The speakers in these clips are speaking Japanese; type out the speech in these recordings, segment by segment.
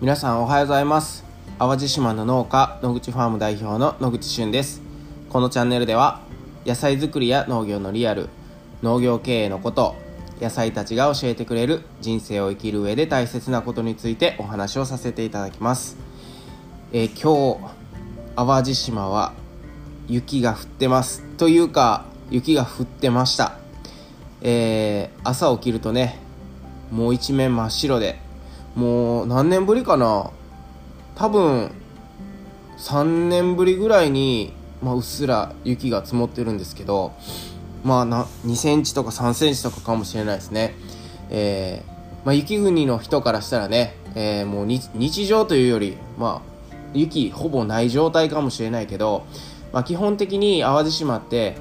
皆さんおはようございます。淡路島の農家野口ファーム代表の野口俊です。このチャンネルでは野菜作りや農業のリアル農業経営のこと野菜たちが教えてくれる人生を生きる上で大切なことについてお話をさせていただきます、えー、今日淡路島は雪が降ってます。というか雪が降ってました。えー、朝起きるとねもう一面真っ白でもう何年ぶりかな。多分3年ぶりぐらいに、まあ、うっすら雪が積もってるんですけどまあな2センチとか3センチとかかもしれないですね、えー、まあ、雪国の人からしたらね、えー、もう日常というより、まあ、雪ほぼない状態かもしれないけど、まあ、基本的に淡路島って、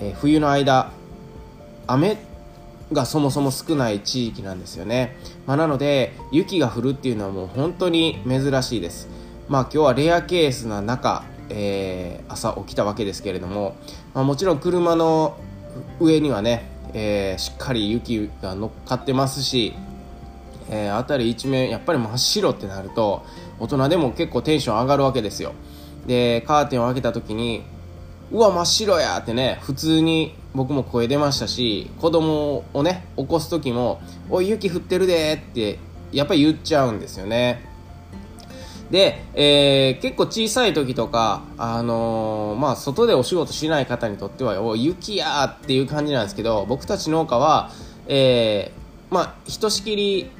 えー、冬の間雨がそもそも少ない地域なんですよね、まあ、なので雪が降るっていうのはもう本当に珍しいです。まあ今日はレアケースな中、えー、朝起きたわけですけれども、まあ、もちろん車の上にはね、えー、しっかり雪が乗っかってますし、えー、辺り一面やっぱり真っ白ってなると大人でも結構テンション上がるわけですよ。でカーテンを開けた時にうわ真っ白やってね普通に僕も声出ましたし子供をね起こす時も「おい雪降ってるで」ってやっぱり言っちゃうんですよね。で、えー、結構小さい時とか、あのー、まあ、外でお仕事しない方にとっては、お雪やっていう感じなんですけど、僕たち農家は、えー、まあ、ひとしきり、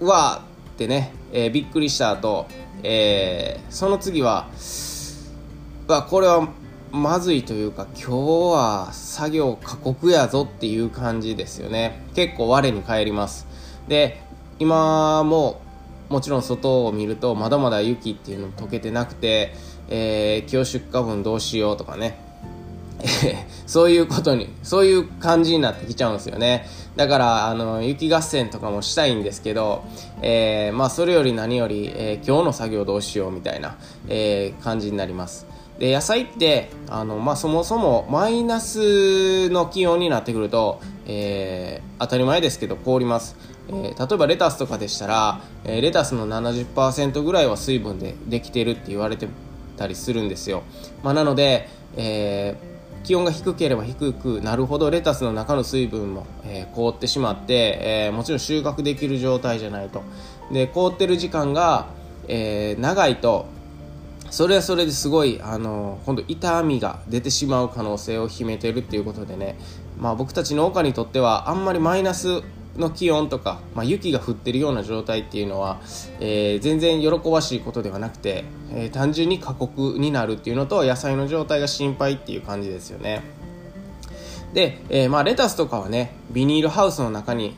うわーってね、えー、びっくりした後、えー、その次は、わ、これはまずいというか今日は作業過酷やぞっていう感じですよね。結構我に返ります。で今ももちろん外を見るとまだまだ雪っていうの溶けてなくて、えー、今日出荷分どうしようとかね。そういうことにそういう感じになってきちゃうんですよね。だからあの雪合戦とかもしたいんですけど、えー、まあ、それより何より、えー、今日の作業どうしようみたいな、え感じになります。で野菜ってあの、まあ、そもそもマイナスの気温になってくると、えー、当たり前ですけど凍ります、えー、例えばレタスとかでしたら、えー、レタスの70%ぐらいは水分でできてるって言われてたりするんですよ、まあ、なので、え気温が低ければ低くなるほどレタスの中の水分も、え凍ってしまって、えもちろん収穫できる状態じゃないと。で凍ってる時間が、え長いとそれはそれですごいあの今度痛みが出てしまう可能性を秘めてるっていうことでね、まあ、僕たち農家にとってはあんまりマイナスの気温とか、まあ、雪が降ってるような状態っていうのは、えー、全然喜ばしいことではなくて、えー、単純に過酷になるっていうのと野菜の状態が心配っていう感じですよね。で、えー、まあ、レタスとかはねビニールハウスの中に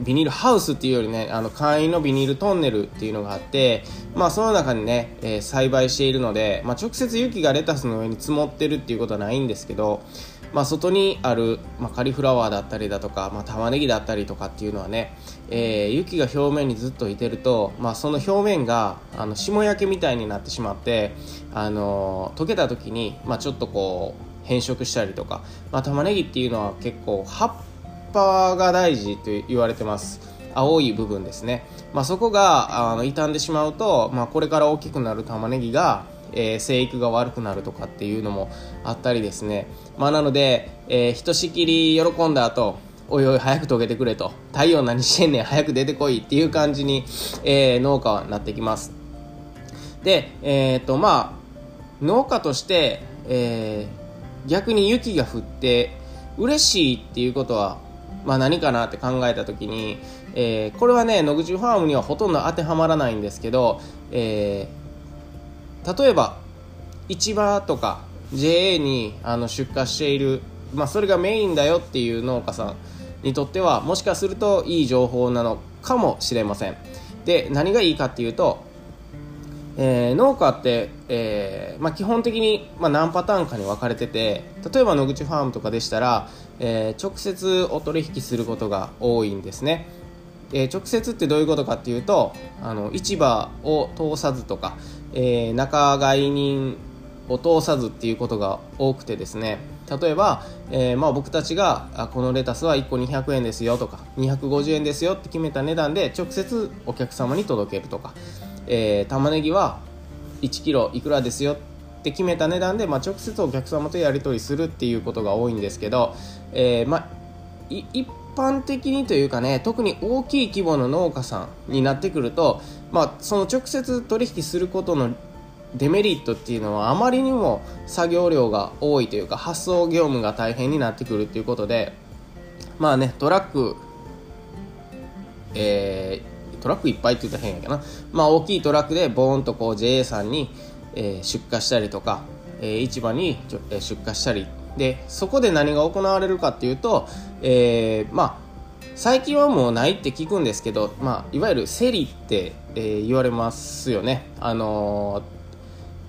ビニールハウスっていうよりねあの簡易のビニールトンネルっていうのがあって、まあ、その中にね、えー、栽培しているので、まあ、直接雪がレタスの上に積もってるっていうことはないんですけど、まあ、外にある、まあ、カリフラワーだったりだとか、まあ、玉ねぎだったりとかっていうのはね、えー、雪が表面にずっといてると、まあ、その表面があの霜焼けみたいになってしまって、あのー、溶けた時に、まあ、ちょっとこう変色したりとか、まあ、玉ねぎっていうのは結構葉っぱが大事と言われてます。青い部分ですね、まあ、そこがあの傷んでしまうと、まあ、これから大きくなる玉ねぎが、えー、生育が悪くなるとかっていうのもあったりですね、まあ、なので、えー、ひとしきり喜んだ後おいおい早く溶けてくれと。太陽何してんねん早く出てこいっていう感じに、えー、農家はなってきます。でえっ、とまあ農家として、え逆に雪が降って嬉しいっていうことはま、何かなって考えた時に、えー、これはね野口ファームにはほとんど当てはまらないんですけど、えー、例えば市場とか JA にあの出荷している、まあ、それがメインだよっていう農家さんにとってはもしかするといい情報なのかもしれません。で何がいいかっていうとえー、農家って、えーまあ、基本的に、まあ、何パターンかに分かれてて例えば野口ファームとかでしたら、えー、直接お取引することが多いんですね、えー、直接ってどういうことかっていうとあの市場を通さずとか、えー、仲買人を通さずっていうことが多くてですね。例えば、えー、まあ僕たちがあこのレタスは1個200円ですよとか250円ですよって決めた値段で直接お客様に届けるとか、えー、玉ねぎは1キロいくらですよって決めた値段で、まあ、直接お客様とやり取りするっていうことが多いんですけど、えー、まあ一般的にというかね特に大きい規模の農家さんになってくると、まあ、その直接取引することのデメリットっていうのはあまりにも作業量が多いというか発送業務が大変になってくるっていうことでまあねトラックえー、トラックいっぱいって言ったら変やけどなまあ大きいトラックでボーンとこう JA さんに、えー、出荷したりとか、えー、市場に出荷したりでそこで何が行われるかっていうと、えー、まあ最近はもうないって聞くんですけど、まあ、いわゆる競りって、えー、言われますよね。あのー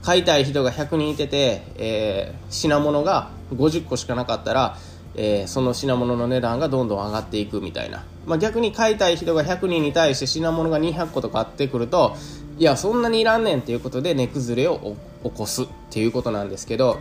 買いたい人が100人いてて、えー、品物が50個しかなかったら、えー、その品物の値段がどんどん上がっていくみたいな、まあ、逆に買いたい人が100人に対して品物が200個とかあってくるといやそんなにいらんねんっていうことで値崩れを起こすっていうことなんですけど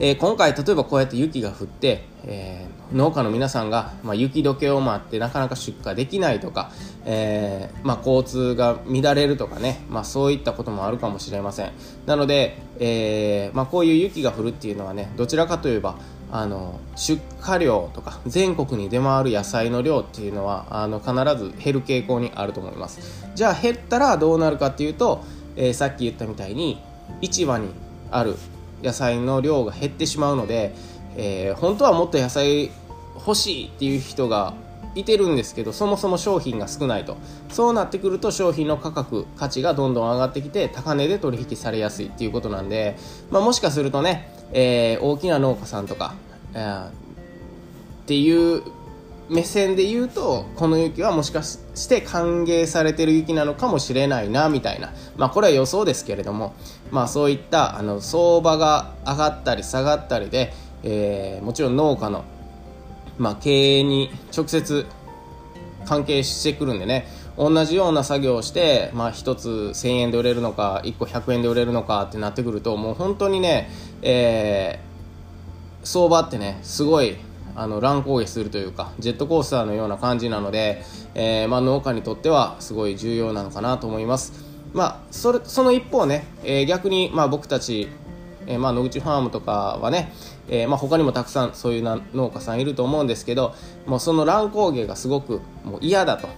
えー、今回例えばこうやって雪が降って、えー、農家の皆さんが、まあ、雪解けを待ってなかなか出荷できないとか、え、まあ、交通が乱れるとかね、ま、そういったこともあるかもしれません。なので、えまこういう雪が降るっていうのはねどちらかといえばあの出荷量とか全国に出回る野菜の量っていうのはあの必ず減る傾向にあると思います。じゃあ減ったらどうなるかっていうと、えさっき言ったみたいに市場にある野菜の量が減ってしまうので、えー、本当はもっと野菜欲しいっていう人がいてるんですけどそもそも商品が少ないと。そうなってくると商品の価格価値がどんどん上がってきて高値で取引されやすいっていうことなんで、まあ、もしかするとね、えー、大きな農家さんとか、えー、っていう目線で言うとこの雪はもしかして歓迎されてる雪なのかもしれないなみたいな。まあこれは予想ですけれどもまあそういったあの相場が上がったり下がったりで、えー、もちろん農家の、まあ、経営に直接関係してくるんでね同じような作業をして、まあ、1つ1000円で売れるのか1個100円で売れるのかってなってくるともう本当にね、えー、相場ってねすごいあの乱高下するというかジェットコースターのような感じなので、えー、まあ、農家にとってはすごい重要なのかなと思います。まあ、それその一方ね、えー、逆にまあ僕たち、えー、まあ野口ファームとかはね、えー、まあ他にもたくさんそういうな農家さんいると思うんですけどもうその乱高下がすごくもう嫌だと。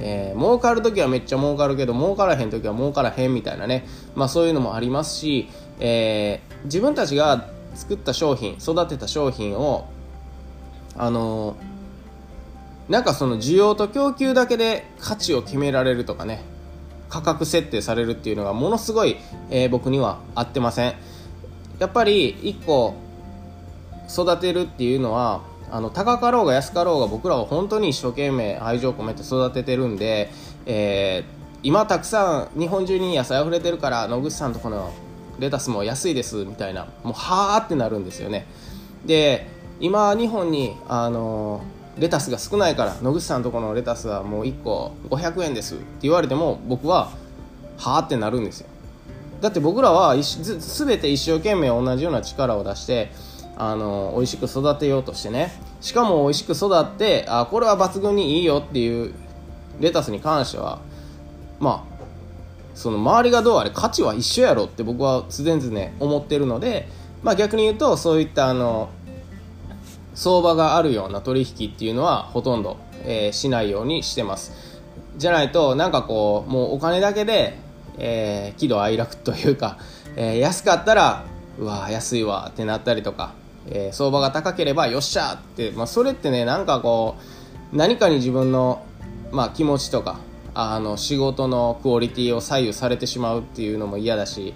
えー、儲かるときはめっちゃ儲かるけど儲からへんときは儲からへんみたいなね、まあ、そういうのもありますし、えー、自分たちが作った商品育てた商品をあのなんかその需要と供給だけで価値を決められるとかね価格設定されるっていうのがものすごい、えー、僕には合ってません。やっぱり1個育てるっていうのはあの高かろうが安かろうが僕らは本当に一生懸命愛情を込めて育ててるんで、えー、今たくさん日本中に野菜溢れてるから野口さんとこのレタスも安いですみたいなもうはーってなるんですよね。で今日本にあのレタスが少ないから野口さんとこのレタスはもう1個500円ですって言われても僕ははあってなるんですよ。だって僕らは全て一生懸命同じような力を出してあの美味しく育てようとしてね。しかも美味しく育ってあこれは抜群にいいよっていうレタスに関してはまあその周りがどうあれ価値は一緒やろって僕は常々思ってるので、まあ、逆に言うとそういったあの相場があるような取引っていうのはほとんど、えー、しないようにしてます。じゃないとなんかこうもうお金だけで、えー、喜怒哀楽というか、えー、安かったらうわ安いわってなったりとか、えー、相場が高ければよっしゃ。って、まあ、それってねなんかこう何かに自分の、まあ、気持ちとかあの仕事のクオリティを左右されてしまうっていうのも嫌だし、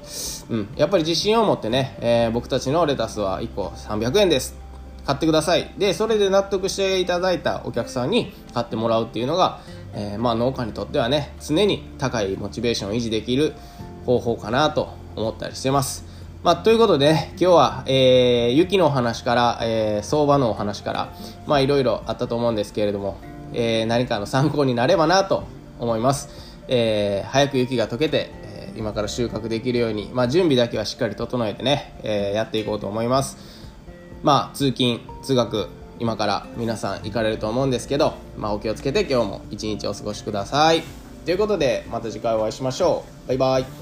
うん、やっぱり自信を持ってね、えー、僕たちのレタスは1個300円です。買ってください。でそれで納得していただいたお客さんに買ってもらうっていうのが、えー、まあ、農家にとってはね常に高いモチベーションを維持できる方法かなと思ったりしてます。まあ、ということで、今日は、えー、雪のお話から、えー、相場のお話から、まあ、いろいろあったと思うんですけれども、えー、何かの参考になればなと思います。えー、早く雪が溶けて、え今から収穫できるように、まあ、準備だけはしっかり整えてね、えやっていこうと思います。まあ通勤通学今から皆さん行かれると思うんですけど、まあ、お気をつけて今日も一日お過ごしくださいということでまた次回お会いしましょうバイバイ